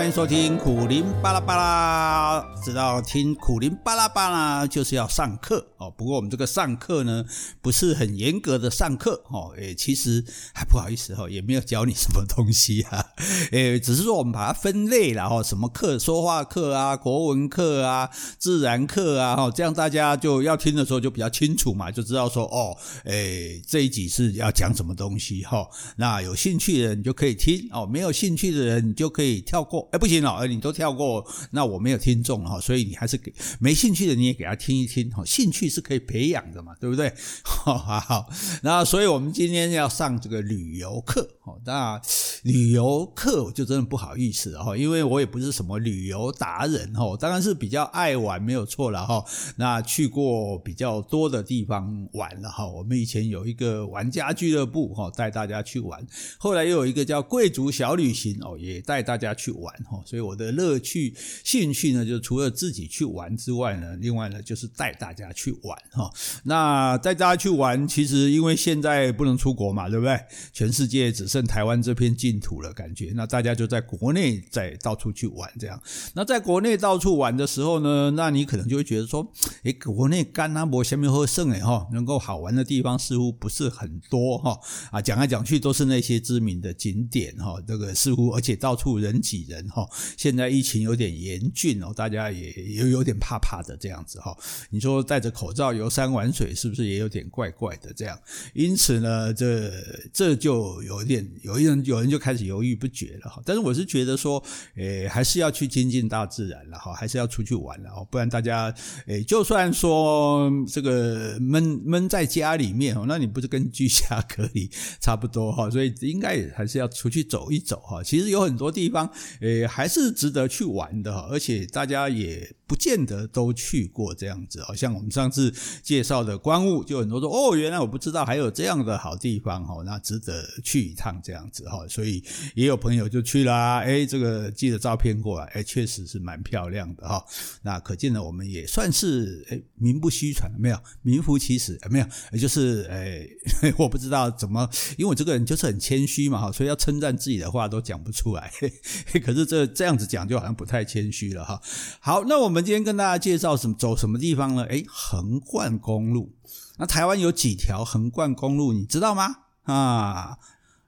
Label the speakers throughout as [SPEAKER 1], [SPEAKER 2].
[SPEAKER 1] 欢迎收听苦林巴拉巴拉。知道听苦林巴拉巴拉就是要上课哦。不过我们这个上课呢，不是很严格的上课哦。诶，其实还不好意思哈，也没有教你什么东西啊。诶，只是说我们把它分类了哈，什么课，说话课啊，国文课啊，自然课啊，哈，这样大家就要听的时候就比较清楚嘛，就知道说哦，诶，这一集是要讲什么东西哈。那有兴趣的人就可以听哦，没有兴趣的人你就可以跳过。哎，不行了，你都跳过，那我没有听众哈，所以你还是给没兴趣的你也给他听一听哈，兴趣是可以培养的嘛，对不对？好好，那所以我们今天要上这个旅游课哦，那旅游课我就真的不好意思哈，因为我也不是什么旅游达人哈，当然是比较爱玩没有错了哈，那去过比较多的地方玩了哈，我们以前有一个玩家俱乐部哈，带大家去玩，后来又有一个叫贵族小旅行哦，也带大家去玩。所以我的乐趣、兴趣呢，就除了自己去玩之外呢，另外呢就是带大家去玩哈。那带大家去玩，其实因为现在不能出国嘛，对不对？全世界只剩台湾这片净土了，感觉那大家就在国内在到处去玩这样。那在国内到处玩的时候呢，那你可能就会觉得说，诶，国内干那波下面喝剩诶哈，能够好玩的地方似乎不是很多哈。啊，讲来讲去都是那些知名的景点哈，这个似乎而且到处人挤人。哈，现在疫情有点严峻哦，大家也有有点怕怕的这样子哈。你说戴着口罩游山玩水，是不是也有点怪怪的这样？因此呢，这这就有点有一人有人就开始犹豫不决了哈。但是我是觉得说，诶，还是要去亲近大自然了哈，还是要出去玩了哦，不然大家诶，就算说这个闷闷在家里面哦，那你不是跟居家隔离差不多哈？所以应该也还是要出去走一走哈。其实有很多地方诶。也还是值得去玩的，而且大家也不见得都去过这样子，好像我们上次介绍的观雾，就很多说哦，原来我不知道还有这样的好地方哈，那值得去一趟这样子哈，所以也有朋友就去啦，哎，这个寄了照片过来，哎，确实是蛮漂亮的哈，那可见呢，我们也算是哎名不虚传，没有名副其实，没有，就是哎，我不知道怎么，因为我这个人就是很谦虚嘛，所以要称赞自己的话都讲不出来，可是。这这样子讲就好像不太谦虚了哈。好，那我们今天跟大家介绍什么走什么地方呢？哎，横贯公路。那台湾有几条横贯公路，你知道吗？啊，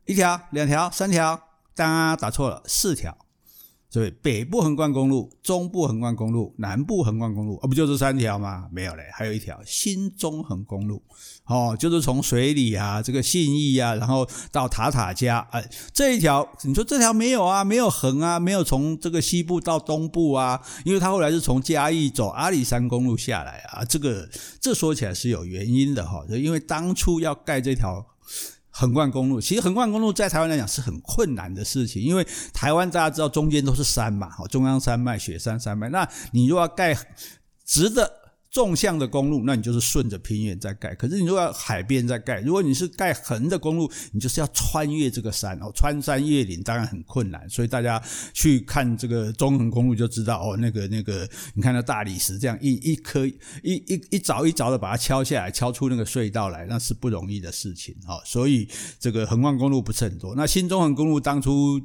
[SPEAKER 1] 一条、两条、三条？当然打错了，四条。所以北部横贯公路、中部横贯公路、南部横贯公路，哦，不就这三条吗？没有嘞，还有一条新中横公路，哦，就是从水里啊，这个信义啊，然后到塔塔加，哎，这一条，你说这条没有啊？没有横啊？没有从这个西部到东部啊？因为它后来是从嘉义走阿里山公路下来啊，这个这说起来是有原因的哈，就因为当初要盖这条。横贯公路，其实横贯公路在台湾来讲是很困难的事情，因为台湾大家知道中间都是山嘛，中央山脉、雪山山脉，那你如果要盖直的。纵向的公路，那你就是顺着平原在盖。可是你如果要海边在盖，如果你是盖横的公路，你就是要穿越这个山哦，穿山越岭，当然很困难。所以大家去看这个中横公路就知道哦，那个那个，你看那大理石这样一一颗一一一凿一凿的把它敲下来，敲出那个隧道来，那是不容易的事情哦。所以这个横贯公路不是很多。那新中横公路当初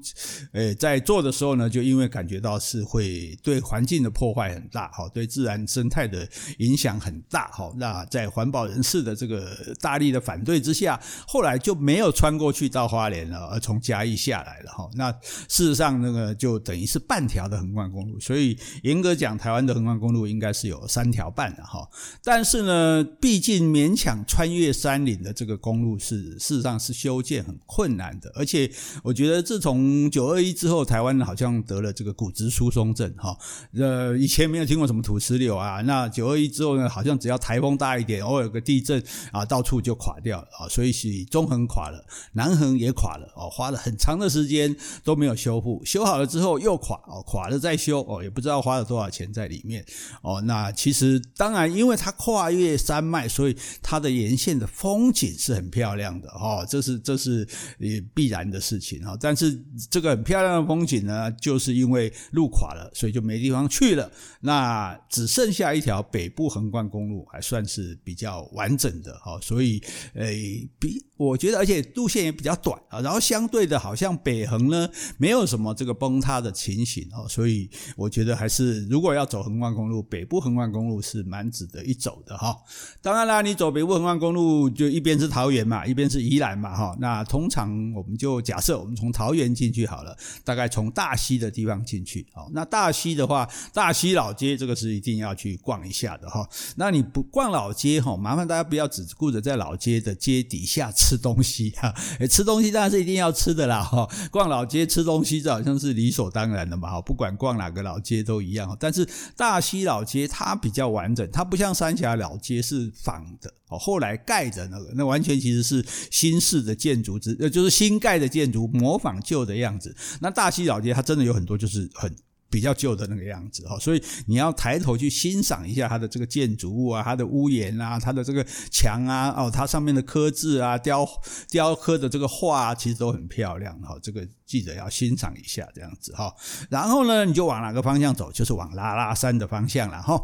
[SPEAKER 1] 呃在做的时候呢，就因为感觉到是会对环境的破坏很大，哈，对自然生态的。影响很大哈，那在环保人士的这个大力的反对之下，后来就没有穿过去到花莲了，而从嘉义下来了哈。那事实上那个就等于是半条的横贯公路，所以严格讲，台湾的横贯公路应该是有三条半的哈。但是呢，毕竟勉强穿越山岭的这个公路是事实上是修建很困难的，而且我觉得自从九二一之后，台湾好像得了这个骨质疏松症哈。呃，以前没有听过什么土石流啊，那九二一。之后呢，好像只要台风大一点，偶尔有个地震啊，到处就垮掉了啊，所以是中横垮了，南横也垮了哦，花了很长的时间都没有修复，修好了之后又垮哦，垮了再修哦，也不知道花了多少钱在里面哦。那其实当然，因为它跨越山脉，所以它的沿线的风景是很漂亮的哦，这是这是也必然的事情哈。但是这个很漂亮的风景呢，就是因为路垮了，所以就没地方去了，那只剩下一条北。部横贯公路还算是比较完整的哈，所以诶比我觉得，而且路线也比较短啊，然后相对的，好像北横呢没有什么这个崩塌的情形哦，所以我觉得还是如果要走横贯公路，北部横贯公路是蛮值得一走的哈。当然啦，你走北部横贯公路就一边是桃园嘛，一边是宜兰嘛哈。那通常我们就假设我们从桃园进去好了，大概从大溪的地方进去哦。那大溪的话，大溪老街这个是一定要去逛一下的哈。那你不逛老街哈，麻烦大家不要只顾着在老街的街底下吃。东西哈，吃东西当然是一定要吃的啦哈。逛老街吃东西，这好像是理所当然的嘛哈。不管逛哪个老街都一样。但是大溪老街它比较完整，它不像三峡老街是仿的哦，后来盖的那个，那完全其实是新式的建筑，呃，就是新盖的建筑，模仿旧的样子。那大溪老街它真的有很多就是很。比较旧的那个样子哈，所以你要抬头去欣赏一下它的这个建筑物啊，它的屋檐啊，它的这个墙啊，哦，它上面的刻字啊，雕雕刻的这个画啊，其实都很漂亮哈。这个记者要欣赏一下这样子哈。然后呢，你就往哪个方向走？就是往拉拉山的方向了哈。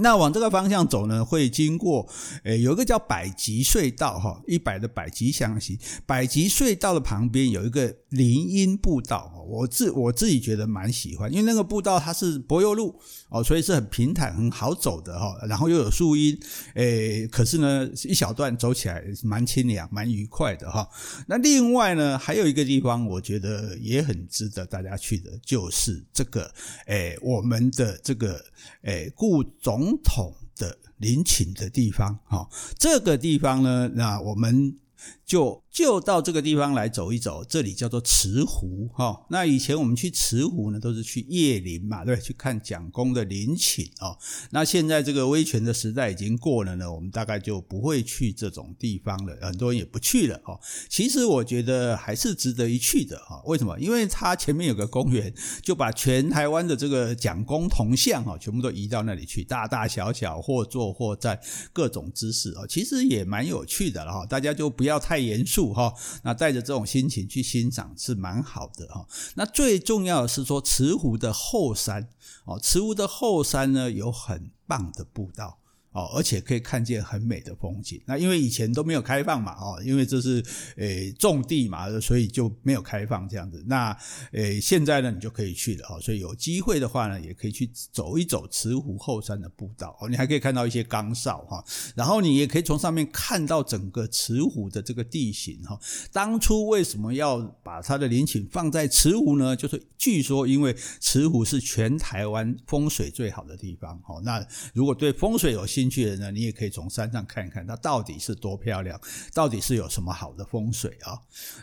[SPEAKER 1] 那往这个方向走呢，会经过，诶，有一个叫百吉隧道哈，一百的百吉祥行，百吉隧道的旁边有一个林荫步道，我自我自己觉得蛮喜欢，因为那个步道它是柏油路哦，所以是很平坦很好走的哈，然后又有树荫，诶，可是呢，一小段走起来蛮清凉蛮愉快的哈。那另外呢，还有一个地方我觉得也很值得大家去的，就是这个，诶，我们的这个，诶，顾总。总统的陵寝的地方，哈，这个地方呢，那我们就。就到这个地方来走一走，这里叫做慈湖哈。那以前我们去慈湖呢，都是去叶林嘛，对，去看蒋公的陵寝哦。那现在这个威权的时代已经过了呢，我们大概就不会去这种地方了，很多人也不去了哈。其实我觉得还是值得一去的哈。为什么？因为它前面有个公园，就把全台湾的这个蒋公铜像哈，全部都移到那里去，大大小小或坐或站各种姿势啊，其实也蛮有趣的了哈。大家就不要太严肃。哈，那带着这种心情去欣赏是蛮好的哈。那最重要的是说，慈湖的后山哦，慈湖的后山呢，有很棒的步道。哦，而且可以看见很美的风景。那因为以前都没有开放嘛，哦，因为这是诶种地嘛，所以就没有开放这样子。那诶现在呢，你就可以去了哦。所以有机会的话呢，也可以去走一走慈湖后山的步道哦。你还可以看到一些岗哨哈，然后你也可以从上面看到整个慈湖的这个地形哈。当初为什么要把它的陵寝放在慈湖呢？就是据说因为慈湖是全台湾风水最好的地方哦。那如果对风水有兴趣趣的人呢，你也可以从山上看一看它到底是多漂亮，到底是有什么好的风水啊？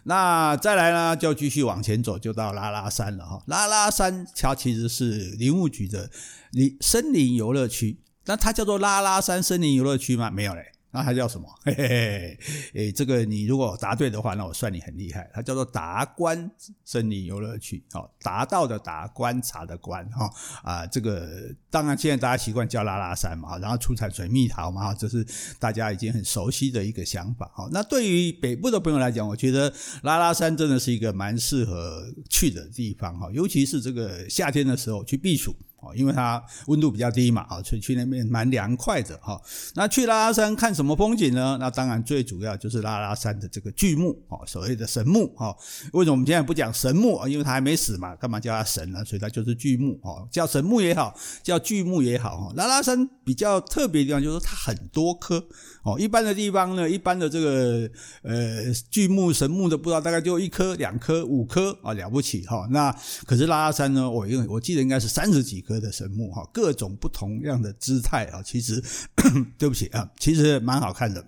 [SPEAKER 1] 那再来呢，就继续往前走，就到拉拉山了哈。拉拉山它其实是林务局的林森林游乐区，那它叫做拉拉山森林游乐区吗？没有嘞。那它叫什么？嘿嘿嘿，诶，这个你如果答对的话，那我算你很厉害。它叫做达观森林游乐区，哦，达到的达，观察的观，哈啊，这个当然现在大家习惯叫拉拉山嘛，然后出产水蜜桃嘛，这是大家已经很熟悉的一个想法。哈，那对于北部的朋友来讲，我觉得拉拉山真的是一个蛮适合去的地方，哈，尤其是这个夏天的时候去避暑。哦，因为它温度比较低嘛，啊，所以去那边蛮凉快的哈。那去拉拉山看什么风景呢？那当然最主要就是拉拉山的这个巨木，哦，所谓的神木，哈。为什么我们现在不讲神木啊？因为它还没死嘛，干嘛叫它神呢？所以它就是巨木，哦，叫神木也好，叫巨木也好，哈。拉拉山比较特别的地方就是它很多棵，哦，一般的地方呢，一般的这个呃巨木神木的不知道大概就一棵、两棵、五棵啊，了不起哈。那可是拉拉山呢，我因为我记得应该是三十几。哥的神木哈，各种不同样的姿态啊，其实 对不起啊，其实蛮好看的，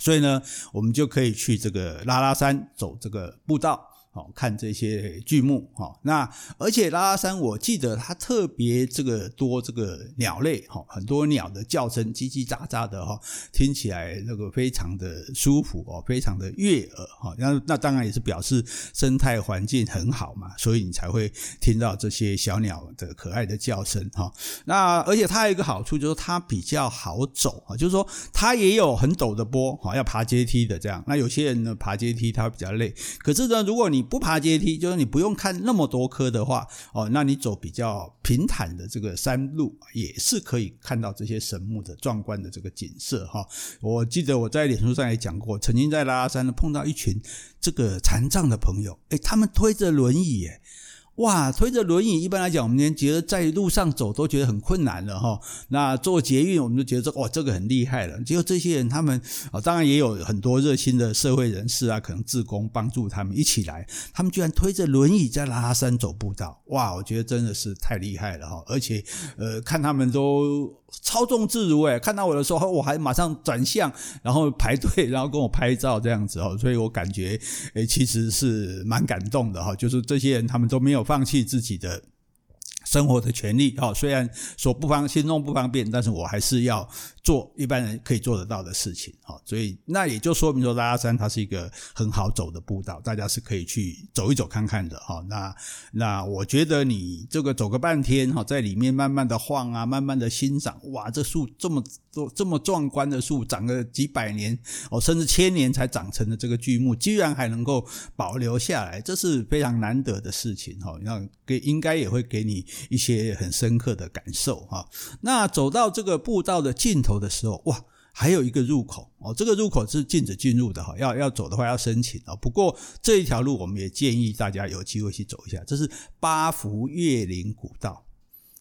[SPEAKER 1] 所以呢，我们就可以去这个拉拉山走这个步道。好看这些剧目哈，那而且拉拉山，我记得它特别这个多这个鸟类哈，很多鸟的叫声叽叽喳喳的哈，听起来那个非常的舒服哦，非常的悦耳哈。那那当然也是表示生态环境很好嘛，所以你才会听到这些小鸟的可爱的叫声哈。那而且它还有一个好处就是它比较好走啊，就是说它也有很陡的坡哈，要爬阶梯的这样。那有些人呢爬阶梯他会比较累，可是呢，如果你不爬阶梯，就是你不用看那么多棵的话，哦，那你走比较平坦的这个山路，也是可以看到这些神木的壮观的这个景色哈。我记得我在脸书上也讲过，曾经在拉拉山呢碰到一群这个残障的朋友，哎，他们推着轮椅，诶哇，推着轮椅，一般来讲，我们连觉得在路上走都觉得很困难了哈。那做捷运，我们就觉得这哇，这个很厉害了。结果这些人，他们啊，当然也有很多热心的社会人士啊，可能志工帮助他们一起来，他们居然推着轮椅在拉拉山走步道。哇，我觉得真的是太厉害了哈。而且，呃，看他们都。操纵自如诶，看到我的时候，我还马上转向，然后排队，然后跟我拍照这样子哦，所以我感觉诶，其实是蛮感动的哈，就是这些人他们都没有放弃自己的。生活的权利哈，虽然说不方心中不方便，但是我还是要做一般人可以做得到的事情哈。所以那也就说明说，拉拉山它是一个很好走的步道，大家是可以去走一走看看的哈。那那我觉得你这个走个半天哈，在里面慢慢的晃啊，慢慢的欣赏，哇，这树这么这么壮观的树，长个几百年哦，甚至千年才长成的这个巨木，居然还能够保留下来，这是非常难得的事情哈。那给应该也会给你。一些很深刻的感受哈，那走到这个步道的尽头的时候，哇，还有一个入口哦，这个入口是禁止进入的哈，要要走的话要申请啊。不过这一条路我们也建议大家有机会去走一下，这是八福月林古道。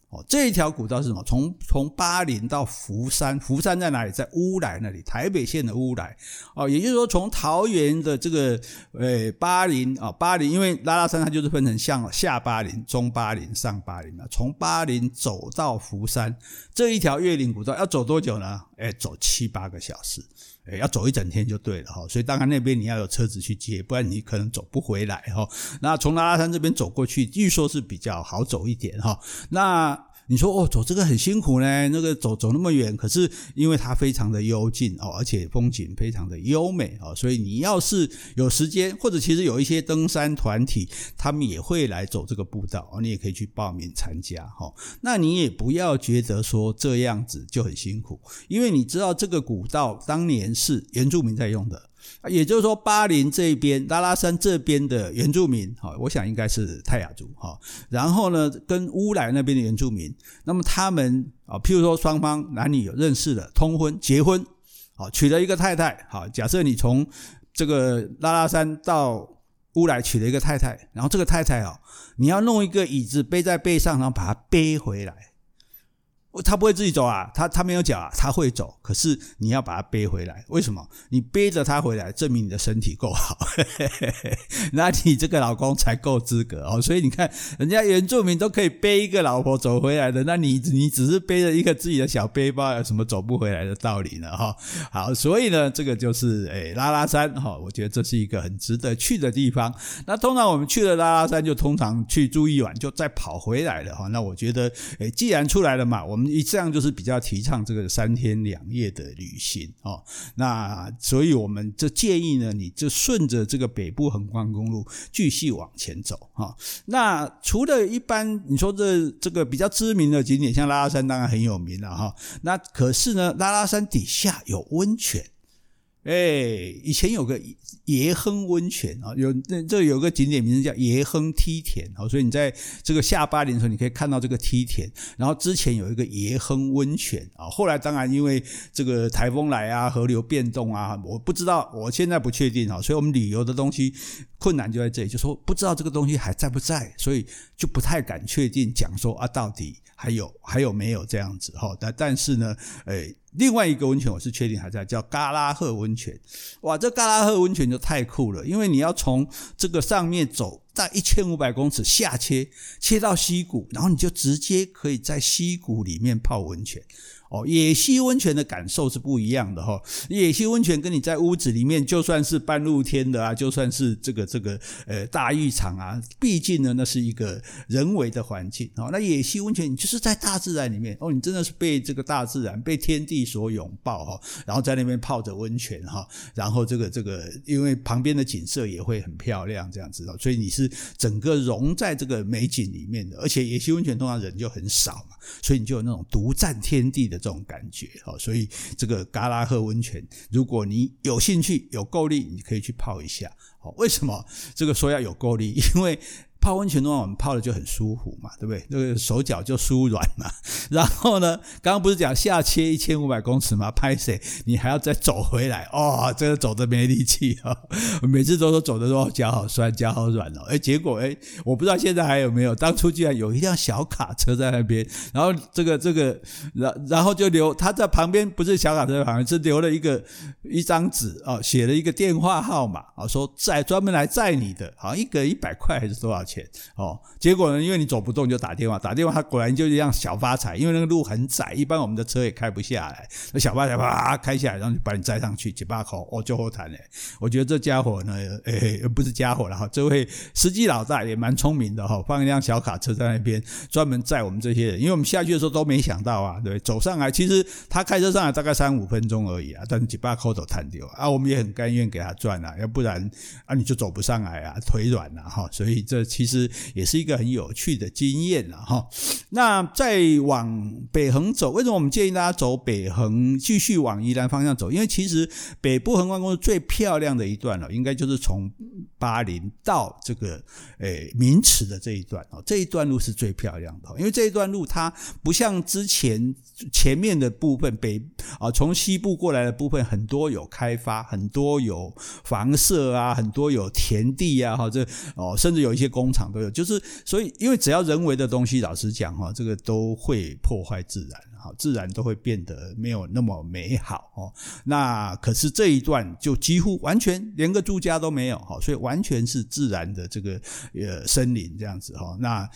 [SPEAKER 1] 哦，这一条古道是什么？从从巴陵到福山，福山在哪里？在乌来那里，台北县的乌来。哦，也就是说，从桃园的这个呃巴陵啊，巴陵，因为拉拉山它就是分成像下巴陵、中巴陵、上巴陵啊。从巴陵走到福山这一条越岭古道要走多久呢？哎，走七八个小时，哎，要走一整天就对了哈。所以当然那边你要有车子去接，不然你可能走不回来哈。那从拉拉山这边走过去，据说是比较好走一点哈。那你说哦，走这个很辛苦呢，那个走走那么远，可是因为它非常的幽静哦，而且风景非常的优美哦，所以你要是有时间，或者其实有一些登山团体，他们也会来走这个步道，你也可以去报名参加哈。那你也不要觉得说这样子就很辛苦，因为你知道这个古道当年是原住民在用的。也就是说，巴林这边、拉拉山这边的原住民，哈，我想应该是泰雅族，哈。然后呢，跟乌来那边的原住民，那么他们啊，譬如说双方男女有认识的，通婚、结婚，好，娶了一个太太，好，假设你从这个拉拉山到乌来娶了一个太太，然后这个太太啊，你要弄一个椅子背在背上，然后把它背回来。他不会自己走啊，他他没有脚啊，他会走，可是你要把他背回来。为什么？你背着他回来，证明你的身体够好，那你这个老公才够资格哦。所以你看，人家原住民都可以背一个老婆走回来的，那你你只是背着一个自己的小背包，有什么走不回来的道理呢？哈，好，所以呢，这个就是诶拉拉山哈，我觉得这是一个很值得去的地方。那通常我们去了拉拉山，就通常去住一晚，就再跑回来了哈。那我觉得，诶既然出来了嘛，我们。你这样就是比较提倡这个三天两夜的旅行哦，那所以我们就建议呢，你就顺着这个北部横贯公路继续往前走哈。那除了一般你说这这个比较知名的景点，像拉拉山当然很有名了哈。那可是呢，拉拉山底下有温泉。哎，以前有个爷亨温泉啊，有那这有个景点名字叫爷亨梯田啊，所以你在这个下巴林的时候，你可以看到这个梯田。然后之前有一个爷亨温泉啊，后来当然因为这个台风来啊，河流变动啊，我不知道，我现在不确定啊，所以我们旅游的东西困难就在这里，就说不知道这个东西还在不在，所以就不太敢确定讲说啊，到底还有还有没有这样子哈？但但是呢，诶另外一个温泉我是确定还在，叫嘎拉赫温泉。哇，这嘎拉赫温泉就太酷了，因为你要从这个上面走，在一千五百公尺下切，切到溪谷，然后你就直接可以在溪谷里面泡温泉。哦，野溪温泉的感受是不一样的哈。野溪温泉跟你在屋子里面，就算是半露天的啊，就算是这个这个呃大浴场啊，毕竟呢，那是一个人为的环境哦。那野溪温泉，你就是在大自然里面哦，你真的是被这个大自然、被天地所拥抱哈，然后在那边泡着温泉哈，然后这个这个，因为旁边的景色也会很漂亮这样子哦，所以你是整个融在这个美景里面的。而且野溪温泉通常人就很少嘛，所以你就有那种独占天地的。这种感觉哦。所以这个嘎拉赫温泉，如果你有兴趣、有够力，你可以去泡一下。好，为什么这个说要有够力？因为泡温泉的话，我们泡的就很舒服嘛，对不对？那个手脚就舒软嘛。然后呢，刚刚不是讲下切一千五百公尺吗？拍谁？你还要再走回来哦，这个走的没力气啊！每次都说走的时候脚好酸，脚好软哦。哎，结果哎，我不知道现在还有没有。当初居然有一辆小卡车在那边，然后这个这个，然然后就留他在旁边，不是小卡车旁边，是留了一个一张纸啊，写了一个电话号码啊，说载专门来载你的，好像一个一百块还是多少钱？哦，结果呢？因为你走不动，就打电话，打电话，他果然就一辆小发财，因为那个路很窄，一般我们的车也开不下来。那小发财啪开下来，然后就把你载上去，几把口哦，就后谈嘞。我觉得这家伙呢，诶，不是家伙了哈，这位司机老大也蛮聪明的哈，放一辆小卡车在那边，专门载我们这些人。因为我们下去的时候都没想到啊，对？走上来，其实他开车上来大概三五分钟而已啊，但是几把口都谈掉啊，我们也很甘愿给他赚啊，要不然啊你就走不上来啊，腿软了哈。所以这其实。也是一个很有趣的经验了哈。那再往北横走，为什么我们建议大家走北横，继续往宜兰方向走？因为其实北部横贯公路最漂亮的一段了，应该就是从八林到这个诶明池的这一段哦。这一段路是最漂亮的，因为这一段路它不像之前前面的部分北啊，从西部过来的部分很多有开发，很多有房舍啊，很多有田地啊，哈，这哦，甚至有一些公工厂都有。就是，所以，因为只要人为的东西，老实讲哈，这个都会破坏自然，哈，自然都会变得没有那么美好哦。那可是这一段就几乎完全连个住家都没有，哈，所以完全是自然的这个呃森林这样子哈。那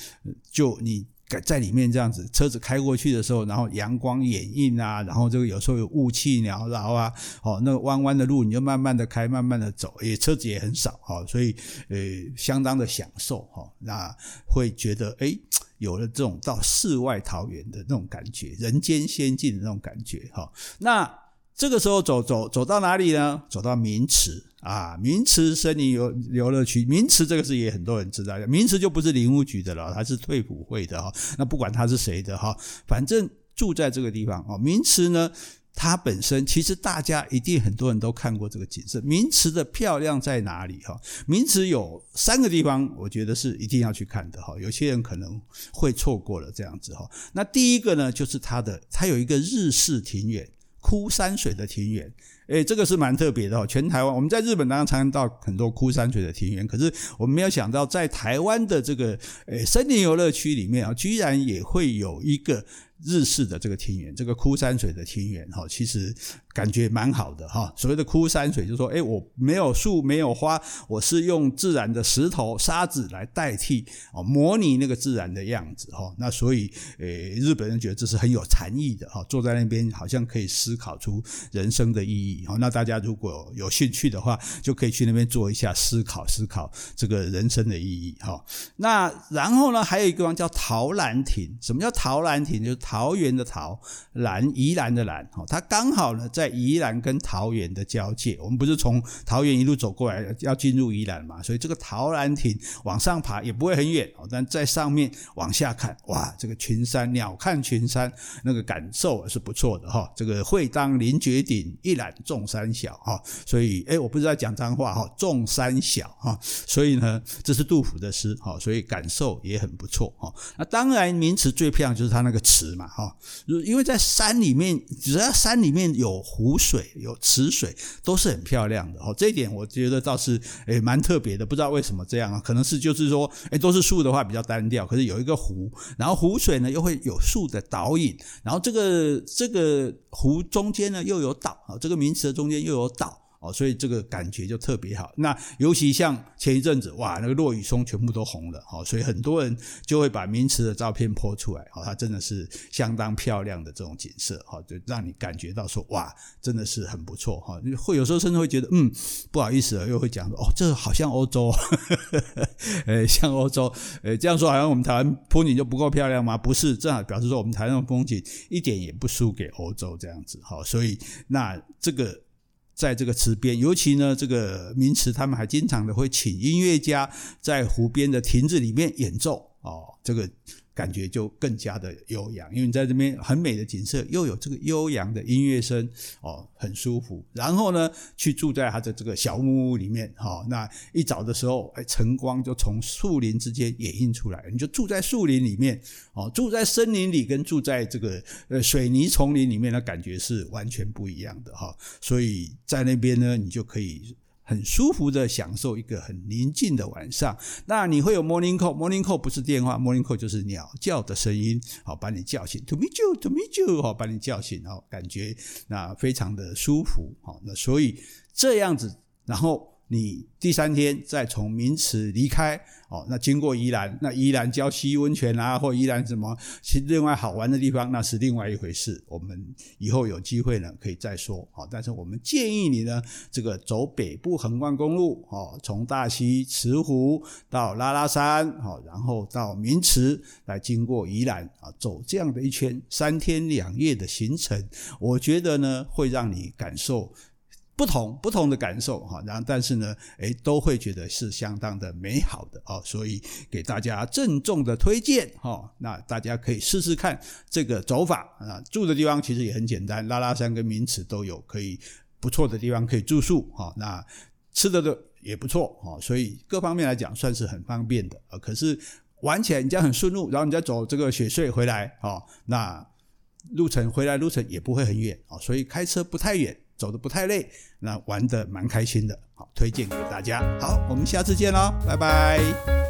[SPEAKER 1] 就你。在里面这样子，车子开过去的时候，然后阳光掩映啊，然后这个有时候有雾气缭绕啊，哦，那个弯弯的路你就慢慢的开，慢慢的走，也车子也很少哈，所以呃相当的享受哈，那会觉得诶有了这种到世外桃源的那种感觉，人间仙境的那种感觉哈，那这个时候走走走到哪里呢？走到名池。啊，名池森林游游乐区，名池这个是也很多人知道的，明池就不是林务局的了，它是退辅会的哈。那不管它是谁的哈，反正住在这个地方哦。名池呢，它本身其实大家一定很多人都看过这个景色。名池的漂亮在哪里哈？名池有三个地方，我觉得是一定要去看的哈。有些人可能会错过了这样子哈。那第一个呢，就是它的，它有一个日式庭园，枯山水的庭园。诶，这个是蛮特别的哦。全台湾，我们在日本当然常常到很多枯山水的庭园，可是我们没有想到，在台湾的这个诶森林游乐区里面啊，居然也会有一个。日式的这个庭园，这个枯山水的庭园，哈，其实感觉蛮好的哈。所谓的枯山水，就是说，诶，我没有树，没有花，我是用自然的石头、沙子来代替，哦，模拟那个自然的样子，哈。那所以，诶，日本人觉得这是很有禅意的，哈。坐在那边，好像可以思考出人生的意义，哈。那大家如果有兴趣的话，就可以去那边做一下思考，思考这个人生的意义，哈。那然后呢，还有一个地方叫陶兰亭。什么叫陶兰亭？就是。桃园的桃，兰宜兰的兰，哈，它刚好呢在宜兰跟桃园的交界。我们不是从桃园一路走过来要进入宜兰嘛？所以这个陶兰亭往上爬也不会很远哦，但在上面往下看，哇，这个群山鸟瞰群山，那个感受是不错的哈。这个会当凌绝顶，一览众山小哈。所以哎，我不是在讲脏话哈，众山小哈。所以呢，这是杜甫的诗哈，所以感受也很不错哈。那当然，名词最漂亮就是它那个词哈，因为在山里面，只要山里面有湖水、有池水，都是很漂亮的。哦，这一点我觉得倒是诶蛮特别的，不知道为什么这样啊？可能是就是说，诶都是树的话比较单调，可是有一个湖，然后湖水呢又会有树的倒影，然后这个这个湖中间呢又有岛啊，这个名词的中间又有岛。哦，所以这个感觉就特别好。那尤其像前一阵子，哇，那个落羽松全部都红了，哦所以很多人就会把名池的照片 po 出来，它真的是相当漂亮的这种景色，哦就让你感觉到说，哇，真的是很不错，哈。会有时候甚至会觉得，嗯，不好意思，又会讲说，哦，这好像欧洲，诶，像欧洲，诶，这样说好像我们台湾风景就不够漂亮吗？不是，正好表示说我们台湾的风景一点也不输给欧洲这样子，哈。所以那这个。在这个池边，尤其呢，这个名池他们还经常的会请音乐家在湖边的亭子里面演奏。哦，这个。感觉就更加的悠扬，因为你在这边很美的景色，又有这个悠扬的音乐声，哦，很舒服。然后呢，去住在它的这个小木屋里面，哈、哦，那一早的时候，哎，晨光就从树林之间掩映出来，你就住在树林里面，哦，住在森林里，跟住在这个呃水泥丛林里面的感觉是完全不一样的，哈、所以在那边呢，你就可以。很舒服的享受一个很宁静的晚上。那你会有 morning call，morning call 不是电话，morning call 就是鸟叫的声音，好把你叫醒。To meet you，to meet you，好把你叫醒，然后感觉那非常的舒服。好，那所以这样子，然后。你第三天再从明池离开哦，那经过宜兰，那宜兰礁溪温泉啊，或宜兰什么其另外好玩的地方，那是另外一回事。我们以后有机会呢，可以再说。好，但是我们建议你呢，这个走北部横贯公路哦，从大溪慈湖到拉拉山，好，然后到明池来经过宜兰啊，走这样的一圈三天两夜的行程，我觉得呢，会让你感受。不同不同的感受哈，然后但是呢，诶，都会觉得是相当的美好的哦，所以给大家郑重的推荐哈，那大家可以试试看这个走法啊，住的地方其实也很简单，拉拉山跟明池都有可以不错的地方可以住宿哈，那吃的的也不错哈，所以各方面来讲算是很方便的啊。可是玩起来你这样很顺路，然后你再走这个雪隧回来啊，那路程回来路程也不会很远啊，所以开车不太远。走的不太累，那玩的蛮开心的，好，推荐给大家。好，我们下次见喽，拜拜。